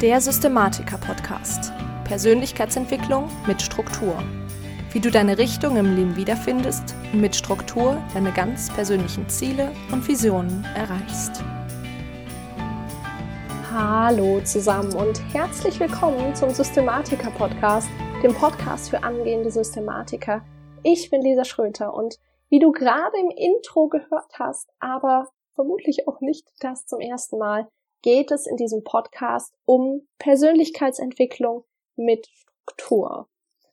Der Systematiker-Podcast. Persönlichkeitsentwicklung mit Struktur. Wie du deine Richtung im Leben wiederfindest und mit Struktur deine ganz persönlichen Ziele und Visionen erreichst. Hallo zusammen und herzlich willkommen zum Systematiker-Podcast, dem Podcast für angehende Systematiker. Ich bin Lisa Schröter und wie du gerade im Intro gehört hast, aber vermutlich auch nicht das zum ersten Mal, geht es in diesem Podcast um Persönlichkeitsentwicklung mit Struktur.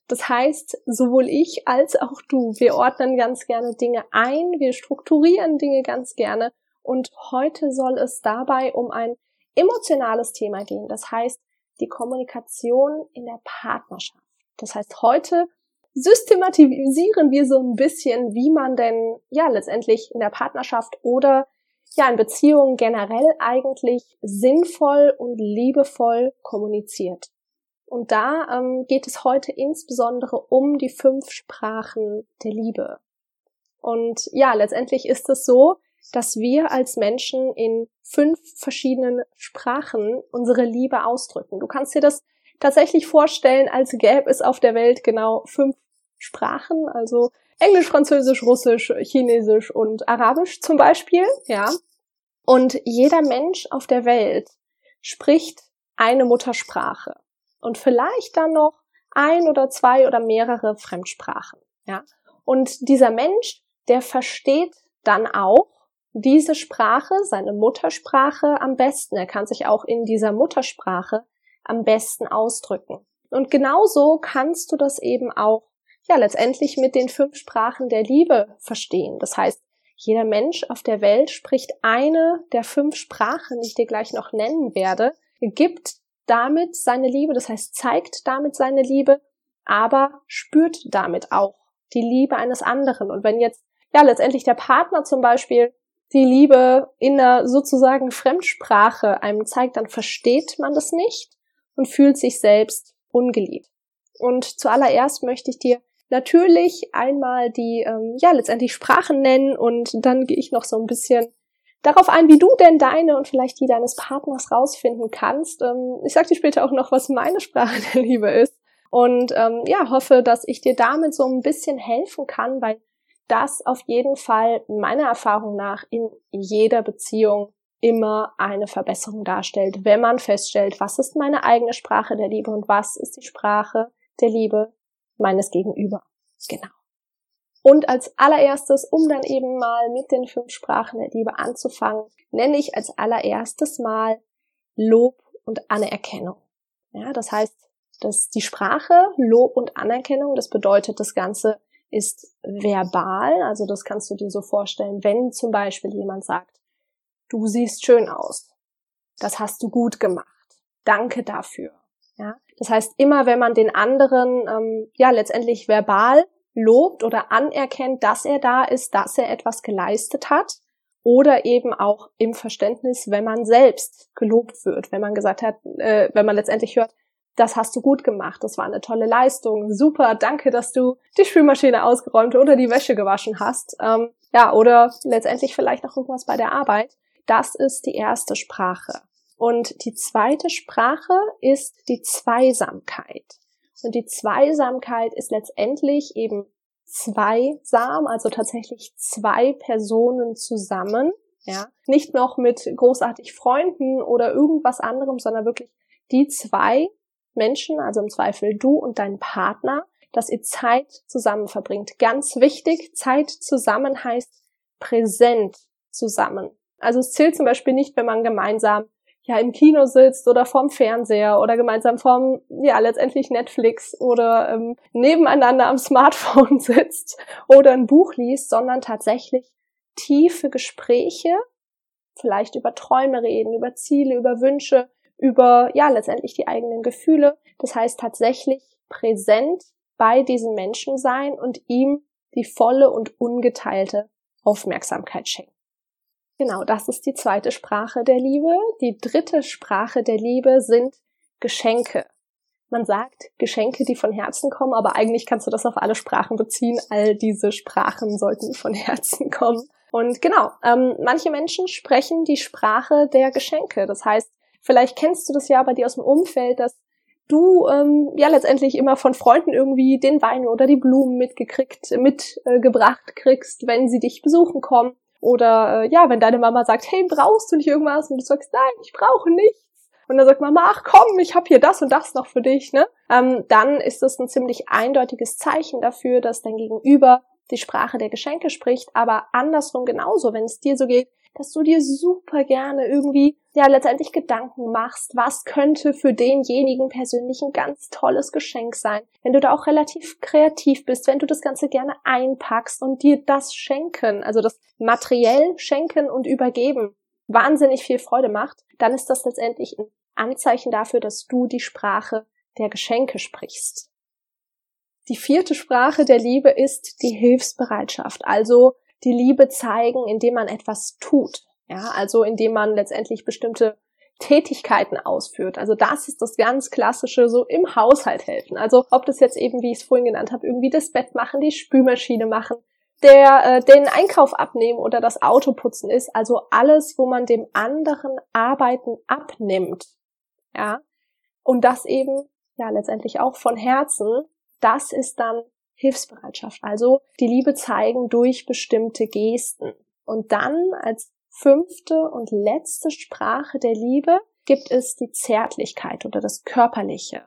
Das heißt, sowohl ich als auch du, wir ordnen ganz gerne Dinge ein, wir strukturieren Dinge ganz gerne und heute soll es dabei um ein emotionales Thema gehen. Das heißt, die Kommunikation in der Partnerschaft. Das heißt, heute systematisieren wir so ein bisschen, wie man denn ja letztendlich in der Partnerschaft oder ja in Beziehungen generell eigentlich sinnvoll und liebevoll kommuniziert. Und da ähm, geht es heute insbesondere um die fünf Sprachen der Liebe. Und ja, letztendlich ist es so, dass wir als Menschen in fünf verschiedenen Sprachen unsere Liebe ausdrücken. Du kannst dir das tatsächlich vorstellen, als gäbe es auf der Welt genau fünf Sprachen, also Englisch, Französisch, Russisch, Chinesisch und Arabisch zum Beispiel, ja. Und jeder Mensch auf der Welt spricht eine Muttersprache und vielleicht dann noch ein oder zwei oder mehrere Fremdsprachen, ja. Und dieser Mensch, der versteht dann auch diese Sprache, seine Muttersprache am besten. Er kann sich auch in dieser Muttersprache am besten ausdrücken. Und genauso kannst du das eben auch ja letztendlich mit den fünf Sprachen der Liebe verstehen. Das heißt, jeder Mensch auf der Welt spricht eine der fünf Sprachen, die ich dir gleich noch nennen werde, gibt damit seine Liebe, das heißt zeigt damit seine Liebe, aber spürt damit auch die Liebe eines anderen. Und wenn jetzt ja letztendlich der Partner zum Beispiel die Liebe in einer sozusagen Fremdsprache einem zeigt, dann versteht man das nicht und fühlt sich selbst ungeliebt. Und zuallererst möchte ich dir natürlich einmal die, ähm, ja, letztendlich Sprachen nennen und dann gehe ich noch so ein bisschen darauf ein, wie du denn deine und vielleicht die deines Partners rausfinden kannst. Ähm, ich sag dir später auch noch, was meine Sprache der Liebe ist. Und ähm, ja, hoffe, dass ich dir damit so ein bisschen helfen kann, weil das auf jeden Fall meiner Erfahrung nach in jeder Beziehung immer eine Verbesserung darstellt, wenn man feststellt, was ist meine eigene Sprache der Liebe und was ist die Sprache der Liebe meines Gegenüber. Genau. Und als allererstes, um dann eben mal mit den fünf Sprachen der Liebe anzufangen, nenne ich als allererstes mal Lob und Anerkennung. Ja, das heißt, dass die Sprache Lob und Anerkennung, das bedeutet, das Ganze ist verbal, also das kannst du dir so vorstellen, wenn zum Beispiel jemand sagt, du siehst schön aus, das hast du gut gemacht, danke dafür. Ja, das heißt, immer wenn man den anderen ähm, ja letztendlich verbal lobt oder anerkennt, dass er da ist, dass er etwas geleistet hat, oder eben auch im Verständnis, wenn man selbst gelobt wird, wenn man gesagt hat, äh, wenn man letztendlich hört, das hast du gut gemacht, das war eine tolle Leistung, super, danke, dass du die Spülmaschine ausgeräumt oder die Wäsche gewaschen hast, ähm, ja, oder letztendlich vielleicht noch irgendwas bei der Arbeit. Das ist die erste Sprache. Und die zweite Sprache ist die Zweisamkeit. Und die Zweisamkeit ist letztendlich eben zweisam, also tatsächlich zwei Personen zusammen, ja, nicht noch mit großartig Freunden oder irgendwas anderem, sondern wirklich die zwei Menschen, also im Zweifel du und dein Partner, dass ihr Zeit zusammen verbringt. Ganz wichtig, Zeit zusammen heißt präsent zusammen. Also es zählt zum Beispiel nicht, wenn man gemeinsam ja im Kino sitzt oder vorm Fernseher oder gemeinsam vorm ja letztendlich Netflix oder ähm, nebeneinander am Smartphone sitzt oder ein Buch liest, sondern tatsächlich tiefe Gespräche, vielleicht über Träume reden, über Ziele, über Wünsche, über ja letztendlich die eigenen Gefühle. Das heißt tatsächlich präsent bei diesem Menschen sein und ihm die volle und ungeteilte Aufmerksamkeit schenken. Genau, das ist die zweite Sprache der Liebe. Die dritte Sprache der Liebe sind Geschenke. Man sagt Geschenke, die von Herzen kommen, aber eigentlich kannst du das auf alle Sprachen beziehen. All diese Sprachen sollten von Herzen kommen. Und genau, ähm, manche Menschen sprechen die Sprache der Geschenke. Das heißt, vielleicht kennst du das ja bei dir aus dem Umfeld, dass du ähm, ja letztendlich immer von Freunden irgendwie den Wein oder die Blumen mitgekriegt, mitgebracht äh, kriegst, wenn sie dich besuchen kommen. Oder äh, ja, wenn deine Mama sagt, hey, brauchst du nicht irgendwas? Und du sagst, nein, ich brauche nichts. Und dann sagt Mama, ach komm, ich habe hier das und das noch für dich, ne? Ähm, dann ist das ein ziemlich eindeutiges Zeichen dafür, dass dein Gegenüber die Sprache der Geschenke spricht, aber andersrum genauso, wenn es dir so geht, dass du dir super gerne irgendwie ja letztendlich Gedanken machst, was könnte für denjenigen persönlich ein ganz tolles Geschenk sein. Wenn du da auch relativ kreativ bist, wenn du das Ganze gerne einpackst und dir das schenken, also das materiell schenken und übergeben, wahnsinnig viel Freude macht, dann ist das letztendlich ein Anzeichen dafür, dass du die Sprache der Geschenke sprichst. Die vierte Sprache der Liebe ist die Hilfsbereitschaft, also die Liebe zeigen, indem man etwas tut. Ja, also indem man letztendlich bestimmte Tätigkeiten ausführt. Also das ist das ganz klassische so im Haushalt helfen. Also ob das jetzt eben, wie ich es vorhin genannt habe, irgendwie das Bett machen, die Spülmaschine machen, der äh, den Einkauf abnehmen oder das Auto putzen ist. Also alles, wo man dem anderen Arbeiten abnimmt. Ja. Und das eben ja letztendlich auch von Herzen. Das ist dann Hilfsbereitschaft, also die Liebe zeigen durch bestimmte Gesten. Und dann als fünfte und letzte Sprache der Liebe gibt es die Zärtlichkeit oder das Körperliche.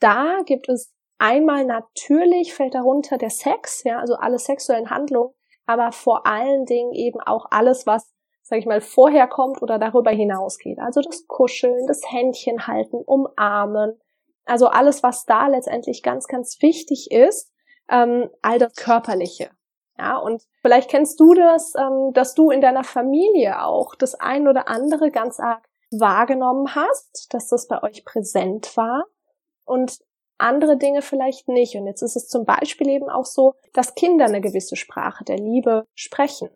Da gibt es einmal natürlich fällt darunter der Sex, ja, also alle sexuellen Handlungen, aber vor allen Dingen eben auch alles, was, sag ich mal, vorher kommt oder darüber hinausgeht. Also das Kuscheln, das Händchen halten, umarmen, also alles, was da letztendlich ganz, ganz wichtig ist, ähm, all das Körperliche. Ja, und vielleicht kennst du das, ähm, dass du in deiner Familie auch das ein oder andere ganz arg wahrgenommen hast, dass das bei euch präsent war und andere Dinge vielleicht nicht. Und jetzt ist es zum Beispiel eben auch so, dass Kinder eine gewisse Sprache der Liebe sprechen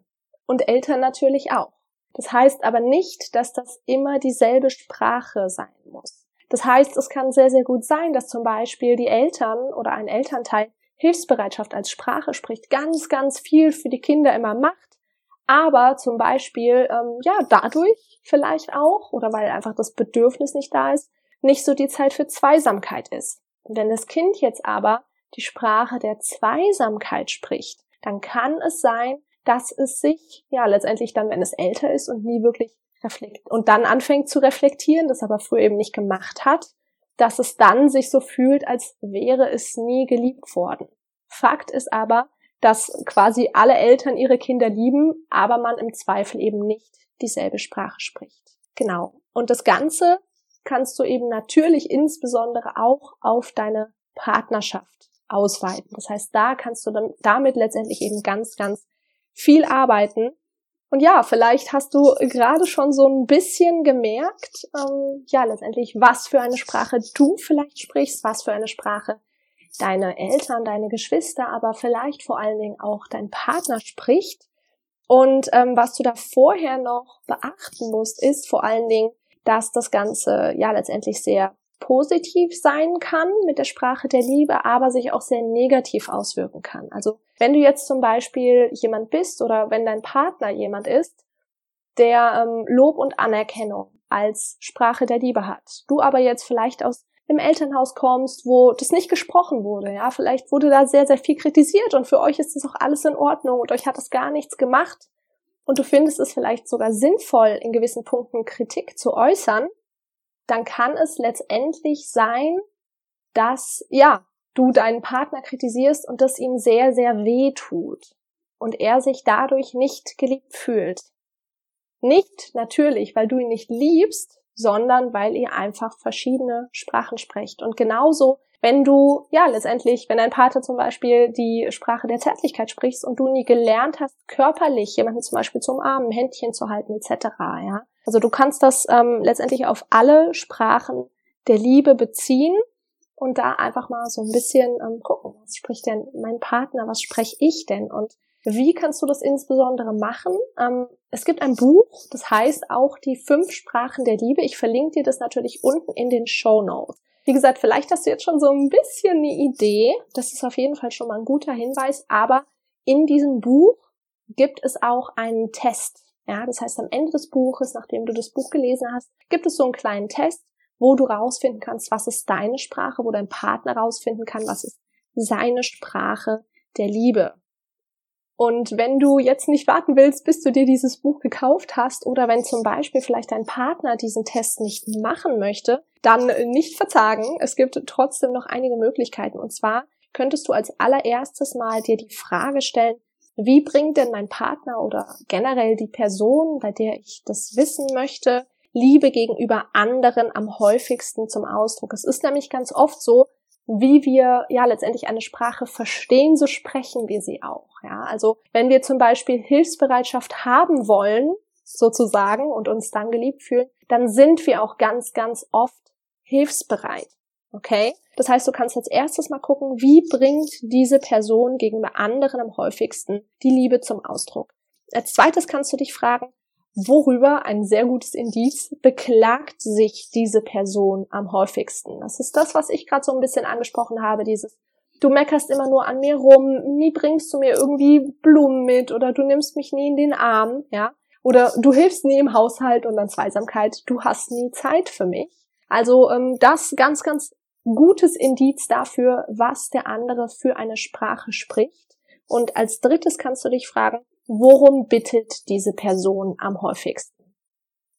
und Eltern natürlich auch. Das heißt aber nicht, dass das immer dieselbe Sprache sein muss. Das heißt, es kann sehr, sehr gut sein, dass zum Beispiel die Eltern oder ein Elternteil Hilfsbereitschaft als Sprache spricht, ganz, ganz viel für die Kinder immer macht, aber zum Beispiel, ähm, ja, dadurch vielleicht auch, oder weil einfach das Bedürfnis nicht da ist, nicht so die Zeit für Zweisamkeit ist. Und wenn das Kind jetzt aber die Sprache der Zweisamkeit spricht, dann kann es sein, dass es sich, ja, letztendlich dann, wenn es älter ist und nie wirklich reflektiert und dann anfängt zu reflektieren, das aber früher eben nicht gemacht hat, dass es dann sich so fühlt, als wäre es nie geliebt worden. Fakt ist aber, dass quasi alle Eltern ihre Kinder lieben, aber man im Zweifel eben nicht dieselbe Sprache spricht. Genau. Und das Ganze kannst du eben natürlich insbesondere auch auf deine Partnerschaft ausweiten. Das heißt, da kannst du dann damit letztendlich eben ganz, ganz viel arbeiten und ja, vielleicht hast du gerade schon so ein bisschen gemerkt, ähm, ja, letztendlich, was für eine Sprache du vielleicht sprichst, was für eine Sprache deine Eltern, deine Geschwister, aber vielleicht vor allen Dingen auch dein Partner spricht. Und ähm, was du da vorher noch beachten musst, ist vor allen Dingen, dass das Ganze ja letztendlich sehr positiv sein kann mit der Sprache der Liebe, aber sich auch sehr negativ auswirken kann. Also wenn du jetzt zum Beispiel jemand bist oder wenn dein Partner jemand ist, der ähm, Lob und Anerkennung als Sprache der Liebe hat, du aber jetzt vielleicht aus einem Elternhaus kommst, wo das nicht gesprochen wurde, ja, vielleicht wurde da sehr, sehr viel kritisiert und für euch ist das auch alles in Ordnung und euch hat das gar nichts gemacht und du findest es vielleicht sogar sinnvoll, in gewissen Punkten Kritik zu äußern, dann kann es letztendlich sein, dass, ja, du deinen Partner kritisierst und das ihm sehr, sehr weh tut und er sich dadurch nicht geliebt fühlt. Nicht natürlich, weil du ihn nicht liebst, sondern weil ihr einfach verschiedene Sprachen sprecht. Und genauso, wenn du, ja, letztendlich, wenn dein Partner zum Beispiel die Sprache der Zärtlichkeit sprichst und du nie gelernt hast, körperlich jemanden zum Beispiel zum Armen, Händchen zu halten, etc., ja. Also du kannst das ähm, letztendlich auf alle Sprachen der Liebe beziehen und da einfach mal so ein bisschen ähm, gucken, was spricht denn mein Partner, was spreche ich denn und wie kannst du das insbesondere machen? Ähm, es gibt ein Buch, das heißt auch die fünf Sprachen der Liebe. Ich verlinke dir das natürlich unten in den Show Notes. Wie gesagt, vielleicht hast du jetzt schon so ein bisschen eine Idee. Das ist auf jeden Fall schon mal ein guter Hinweis. Aber in diesem Buch gibt es auch einen Test. Ja, das heißt, am Ende des Buches, nachdem du das Buch gelesen hast, gibt es so einen kleinen Test, wo du rausfinden kannst, was ist deine Sprache, wo dein Partner rausfinden kann, was ist seine Sprache der Liebe. Und wenn du jetzt nicht warten willst, bis du dir dieses Buch gekauft hast oder wenn zum Beispiel vielleicht dein Partner diesen Test nicht machen möchte, dann nicht verzagen. Es gibt trotzdem noch einige Möglichkeiten. Und zwar könntest du als allererstes mal dir die Frage stellen, wie bringt denn mein Partner oder generell die Person, bei der ich das wissen möchte, Liebe gegenüber anderen am häufigsten zum Ausdruck? Es ist nämlich ganz oft so, wie wir ja letztendlich eine Sprache verstehen, so sprechen wir sie auch. Ja, also wenn wir zum Beispiel Hilfsbereitschaft haben wollen, sozusagen, und uns dann geliebt fühlen, dann sind wir auch ganz, ganz oft hilfsbereit. Okay? Das heißt, du kannst als erstes mal gucken, wie bringt diese Person gegenüber anderen am häufigsten die Liebe zum Ausdruck. Als zweites kannst du dich fragen, worüber ein sehr gutes Indiz beklagt sich diese Person am häufigsten. Das ist das, was ich gerade so ein bisschen angesprochen habe, dieses du meckerst immer nur an mir rum, nie bringst du mir irgendwie Blumen mit oder du nimmst mich nie in den Arm, ja? Oder du hilfst nie im Haushalt und dann Zweisamkeit, du hast nie Zeit für mich. Also ähm, das ganz, ganz gutes Indiz dafür, was der andere für eine Sprache spricht. Und als drittes kannst du dich fragen, worum bittet diese Person am häufigsten?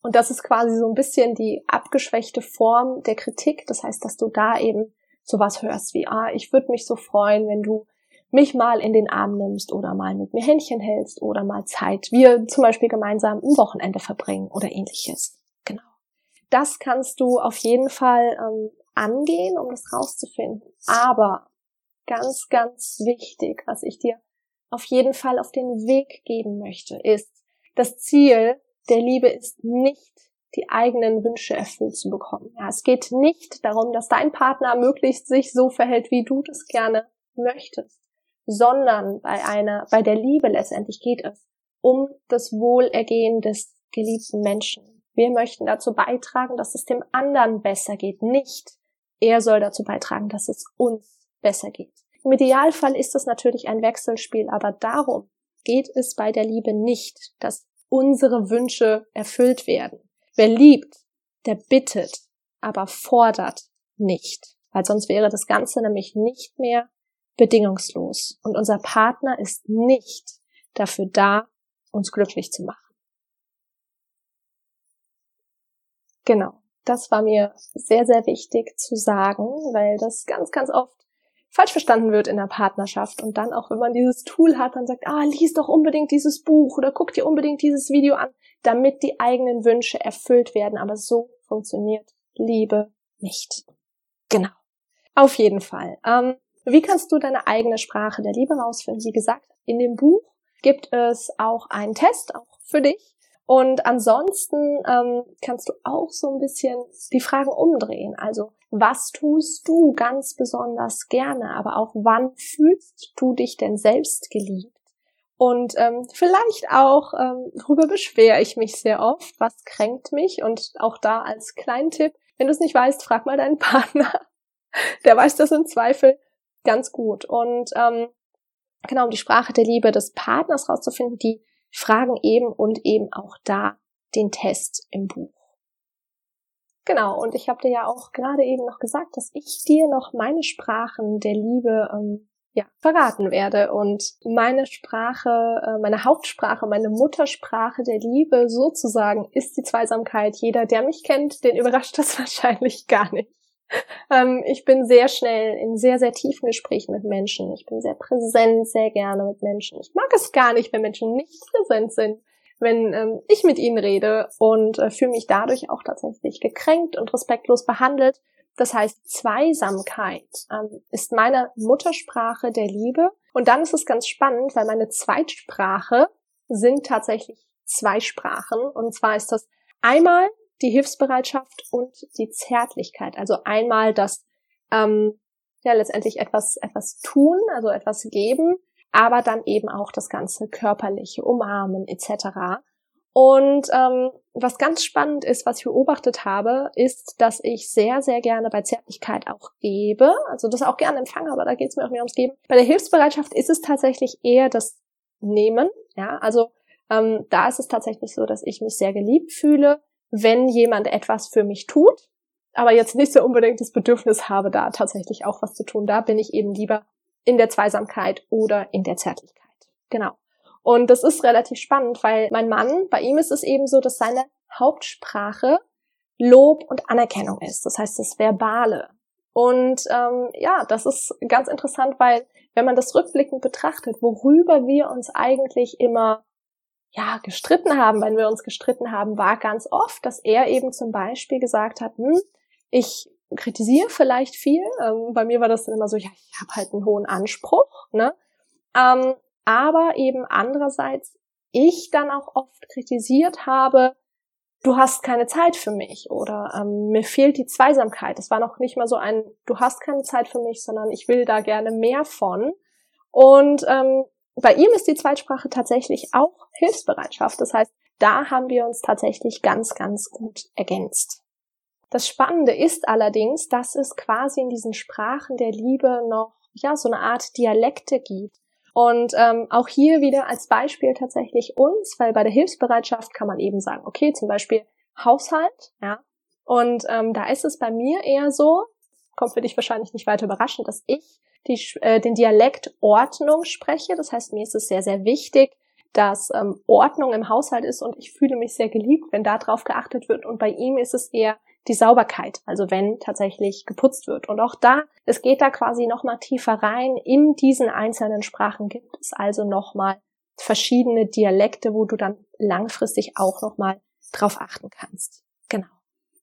Und das ist quasi so ein bisschen die abgeschwächte Form der Kritik. Das heißt, dass du da eben sowas hörst wie, ah, ich würde mich so freuen, wenn du mich mal in den Arm nimmst oder mal mit mir Händchen hältst oder mal Zeit, wir zum Beispiel gemeinsam ein Wochenende verbringen oder ähnliches. Genau. Das kannst du auf jeden Fall ähm, angehen, um das rauszufinden. Aber ganz, ganz wichtig, was ich dir auf jeden Fall auf den Weg geben möchte, ist, das Ziel der Liebe ist nicht, die eigenen Wünsche erfüllt zu bekommen. Ja, es geht nicht darum, dass dein Partner möglichst sich so verhält, wie du das gerne möchtest, sondern bei einer, bei der Liebe letztendlich geht es um das Wohlergehen des geliebten Menschen. Wir möchten dazu beitragen, dass es dem anderen besser geht, nicht er soll dazu beitragen, dass es uns besser geht. Im Idealfall ist es natürlich ein Wechselspiel, aber darum geht es bei der Liebe nicht, dass unsere Wünsche erfüllt werden. Wer liebt, der bittet, aber fordert nicht, weil sonst wäre das Ganze nämlich nicht mehr bedingungslos und unser Partner ist nicht dafür da, uns glücklich zu machen. Genau. Das war mir sehr, sehr wichtig zu sagen, weil das ganz, ganz oft falsch verstanden wird in der Partnerschaft und dann auch, wenn man dieses Tool hat, dann sagt, ah, lies doch unbedingt dieses Buch oder guck dir unbedingt dieses Video an, damit die eigenen Wünsche erfüllt werden. Aber so funktioniert Liebe nicht. Genau. Auf jeden Fall. Ähm, wie kannst du deine eigene Sprache der Liebe rausfinden? Wie gesagt, in dem Buch gibt es auch einen Test, auch für dich. Und ansonsten ähm, kannst du auch so ein bisschen die Fragen umdrehen. Also was tust du ganz besonders gerne, aber auch wann fühlst du dich denn selbst geliebt? Und ähm, vielleicht auch, ähm, worüber beschwere ich mich sehr oft, was kränkt mich? Und auch da als kleinen Tipp, wenn du es nicht weißt, frag mal deinen Partner. Der weiß das im Zweifel ganz gut. Und ähm, genau, um die Sprache der Liebe des Partners rauszufinden, die fragen eben und eben auch da den Test im Buch. Genau, und ich habe dir ja auch gerade eben noch gesagt, dass ich dir noch meine Sprachen der Liebe ähm, ja, verraten werde. Und meine Sprache, äh, meine Hauptsprache, meine Muttersprache der Liebe sozusagen ist die Zweisamkeit. Jeder, der mich kennt, den überrascht das wahrscheinlich gar nicht. Ähm, ich bin sehr schnell in sehr, sehr tiefen Gesprächen mit Menschen. Ich bin sehr präsent, sehr gerne mit Menschen. Ich mag es gar nicht, wenn Menschen nicht präsent sind, wenn ähm, ich mit ihnen rede und äh, fühle mich dadurch auch tatsächlich gekränkt und respektlos behandelt. Das heißt, Zweisamkeit ähm, ist meine Muttersprache der Liebe. Und dann ist es ganz spannend, weil meine Zweitsprache sind tatsächlich zwei Sprachen. Und zwar ist das einmal die Hilfsbereitschaft und die Zärtlichkeit. Also einmal das, ähm, ja, letztendlich etwas, etwas tun, also etwas geben, aber dann eben auch das ganze körperliche Umarmen etc. Und ähm, was ganz spannend ist, was ich beobachtet habe, ist, dass ich sehr, sehr gerne bei Zärtlichkeit auch gebe, also das auch gerne empfange, aber da geht es mir auch mehr ums Geben. Bei der Hilfsbereitschaft ist es tatsächlich eher das Nehmen, ja, also Ähm, da ist es tatsächlich so, dass ich mich sehr geliebt fühle, wenn jemand etwas für mich tut, aber jetzt nicht so unbedingt das Bedürfnis habe, da tatsächlich auch was zu tun. Da bin ich eben lieber in der Zweisamkeit oder in der Zärtlichkeit. Genau. Und das ist relativ spannend, weil mein Mann, bei ihm ist es eben so, dass seine Hauptsprache Lob und Anerkennung ist. Das heißt, das Verbale. Und ähm, ja, das ist ganz interessant, weil wenn man das rückblickend betrachtet, worüber wir uns eigentlich immer ja gestritten haben, wenn wir uns gestritten haben, war ganz oft, dass er eben zum Beispiel gesagt hat, hm, ich kritisiere vielleicht viel. Ähm, bei mir war das dann immer so, ja, ich habe halt einen hohen Anspruch, ne? Ähm, aber eben andererseits ich dann auch oft kritisiert habe, du hast keine Zeit für mich oder ähm, mir fehlt die Zweisamkeit. Das war noch nicht mal so ein, du hast keine Zeit für mich, sondern ich will da gerne mehr von. Und ähm, bei ihm ist die Zweitsprache tatsächlich auch Hilfsbereitschaft. Das heißt, da haben wir uns tatsächlich ganz, ganz gut ergänzt. Das Spannende ist allerdings, dass es quasi in diesen Sprachen der Liebe noch ja so eine Art Dialekte gibt. Und ähm, auch hier wieder als Beispiel tatsächlich uns, weil bei der Hilfsbereitschaft kann man eben sagen, okay, zum Beispiel Haushalt, ja. Und ähm, da ist es bei mir eher so, kommt für dich wahrscheinlich nicht weiter überraschend, dass ich die, äh, den Dialekt Ordnung spreche. Das heißt, mir ist es sehr, sehr wichtig, dass ähm, Ordnung im Haushalt ist und ich fühle mich sehr geliebt, wenn da drauf geachtet wird. Und bei ihm ist es eher die Sauberkeit, also wenn tatsächlich geputzt wird. Und auch da, es geht da quasi nochmal tiefer rein. In diesen einzelnen Sprachen gibt es also nochmal verschiedene Dialekte, wo du dann langfristig auch nochmal drauf achten kannst. Genau.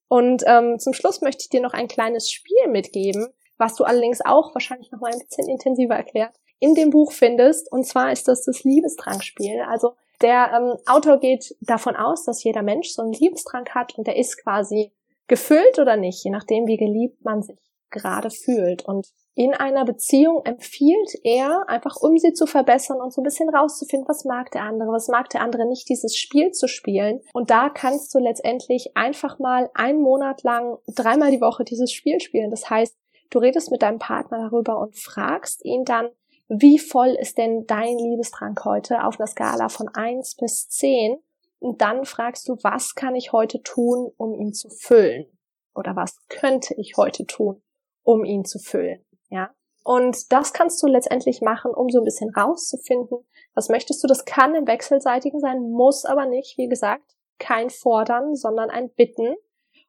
Und ähm, zum Schluss möchte ich dir noch ein kleines Spiel mitgeben, was du allerdings auch wahrscheinlich nochmal ein bisschen intensiver erklärt, in dem Buch findest. Und zwar ist das das Liebestrankspiel. Also der ähm, Autor geht davon aus, dass jeder Mensch so einen Liebestrank hat und der ist quasi gefüllt oder nicht, je nachdem, wie geliebt man sich gerade fühlt. Und in einer Beziehung empfiehlt er, einfach um sie zu verbessern und so ein bisschen rauszufinden, was mag der andere, was mag der andere nicht, dieses Spiel zu spielen. Und da kannst du letztendlich einfach mal einen Monat lang dreimal die Woche dieses Spiel spielen. Das heißt, du redest mit deinem Partner darüber und fragst ihn dann, wie voll ist denn dein Liebestrank heute auf einer Skala von eins bis zehn und dann fragst du, was kann ich heute tun, um ihn zu füllen? Oder was könnte ich heute tun, um ihn zu füllen? Ja. Und das kannst du letztendlich machen, um so ein bisschen rauszufinden, was möchtest du. Das kann im Wechselseitigen sein, muss aber nicht. Wie gesagt, kein Fordern, sondern ein Bitten.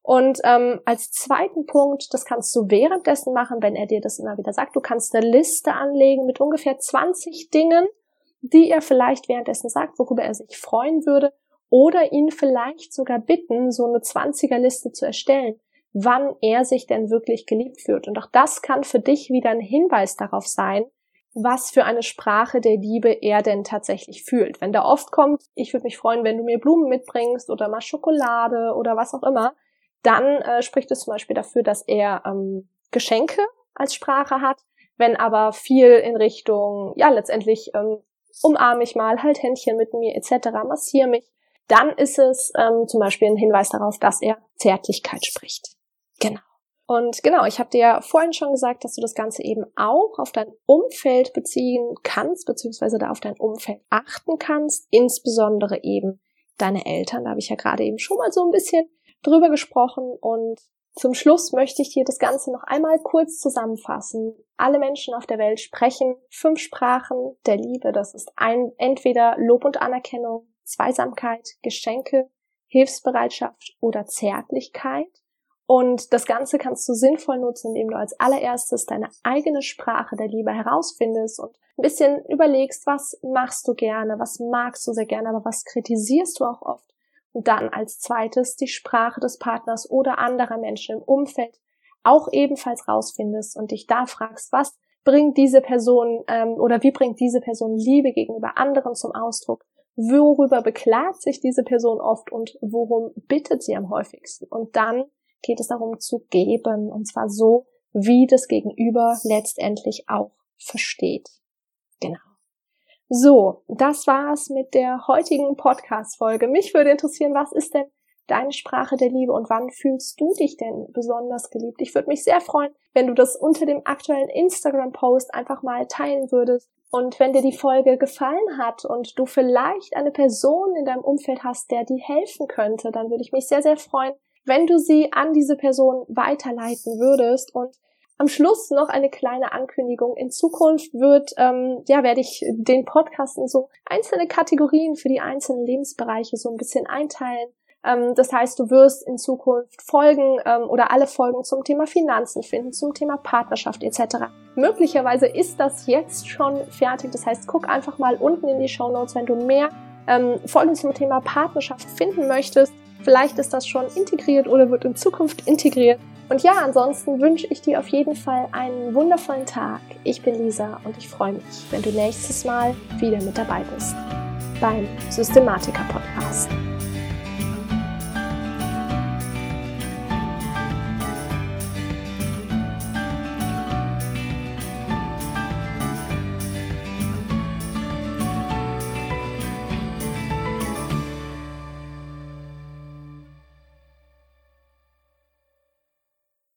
Und ähm, als zweiten Punkt, das kannst du währenddessen machen, wenn er dir das immer wieder sagt. Du kannst eine Liste anlegen mit ungefähr 20 Dingen, die er vielleicht währenddessen sagt, worüber er sich freuen würde oder ihn vielleicht sogar bitten, so eine 20er Liste zu erstellen, wann er sich denn wirklich geliebt fühlt. Und auch das kann für dich wieder ein Hinweis darauf sein, was für eine Sprache der Liebe er denn tatsächlich fühlt. Wenn da oft kommt, ich würde mich freuen, wenn du mir Blumen mitbringst oder mal Schokolade oder was auch immer, dann äh, spricht es zum Beispiel dafür, dass er ähm, Geschenke als Sprache hat. Wenn aber viel in Richtung, ja, letztendlich ähm, umarme ich mal, halt Händchen mit mir etc., massiere mich, dann ist es ähm, zum Beispiel ein Hinweis darauf, dass er Zärtlichkeit spricht. Genau. Und genau, ich habe dir ja vorhin schon gesagt, dass du das Ganze eben auch auf dein Umfeld beziehen kannst, beziehungsweise da auf dein Umfeld achten kannst, insbesondere eben deine Eltern. Da habe ich ja gerade eben schon mal so ein bisschen drüber gesprochen und zum Schluss möchte ich dir das Ganze noch einmal kurz zusammenfassen. Alle Menschen auf der Welt sprechen fünf Sprachen der Liebe. Das ist ein, entweder Lob und Anerkennung, Zweisamkeit, Geschenke, Hilfsbereitschaft oder Zärtlichkeit. Und das Ganze kannst du sinnvoll nutzen, indem du als allererstes deine eigene Sprache der Liebe herausfindest und ein bisschen überlegst, was machst du gerne, was magst du sehr gerne, aber was kritisierst du auch oft. Und dann als zweites die Sprache des Partners oder anderer Menschen im Umfeld auch ebenfalls rausfindest und dich da fragst, was bringt diese Person ähm, oder wie bringt diese Person Liebe gegenüber anderen zum Ausdruck worüber beklagt sich diese Person oft und worum bittet sie am häufigsten. Und dann geht es darum zu geben, und zwar so, wie das Gegenüber letztendlich auch versteht. Genau. So, das war's mit der heutigen Podcast-Folge. Mich würde interessieren, was ist denn deine Sprache der Liebe und wann fühlst du dich denn besonders geliebt? Ich würde mich sehr freuen, wenn du das unter dem aktuellen Instagram-Post einfach mal teilen würdest Und wenn dir die Folge gefallen hat und du vielleicht eine Person in deinem Umfeld hast, der dir helfen könnte, dann würde ich mich sehr, sehr freuen, wenn du sie an diese Person weiterleiten würdest. Und am Schluss noch eine kleine Ankündigung. In Zukunft wird, ähm, ja, werde ich den Podcast in so einzelne Kategorien für die einzelnen Lebensbereiche so ein bisschen einteilen. Ähm, das heißt, du wirst in Zukunft Folgen ähm, oder alle Folgen zum Thema Finanzen finden, zum Thema Partnerschaft etc. Möglicherweise ist das jetzt schon fertig. Das heißt, guck einfach mal unten in die Show Notes, wenn du mehr ähm, Folgen zum Thema Partnerschaft finden möchtest. Vielleicht ist das schon integriert oder wird in Zukunft integriert. Und ja, ansonsten wünsche ich dir auf jeden Fall einen wundervollen Tag. Ich bin Lisa und ich freue mich, wenn du nächstes Mal wieder mit dabei bist beim Systematiker Podcast.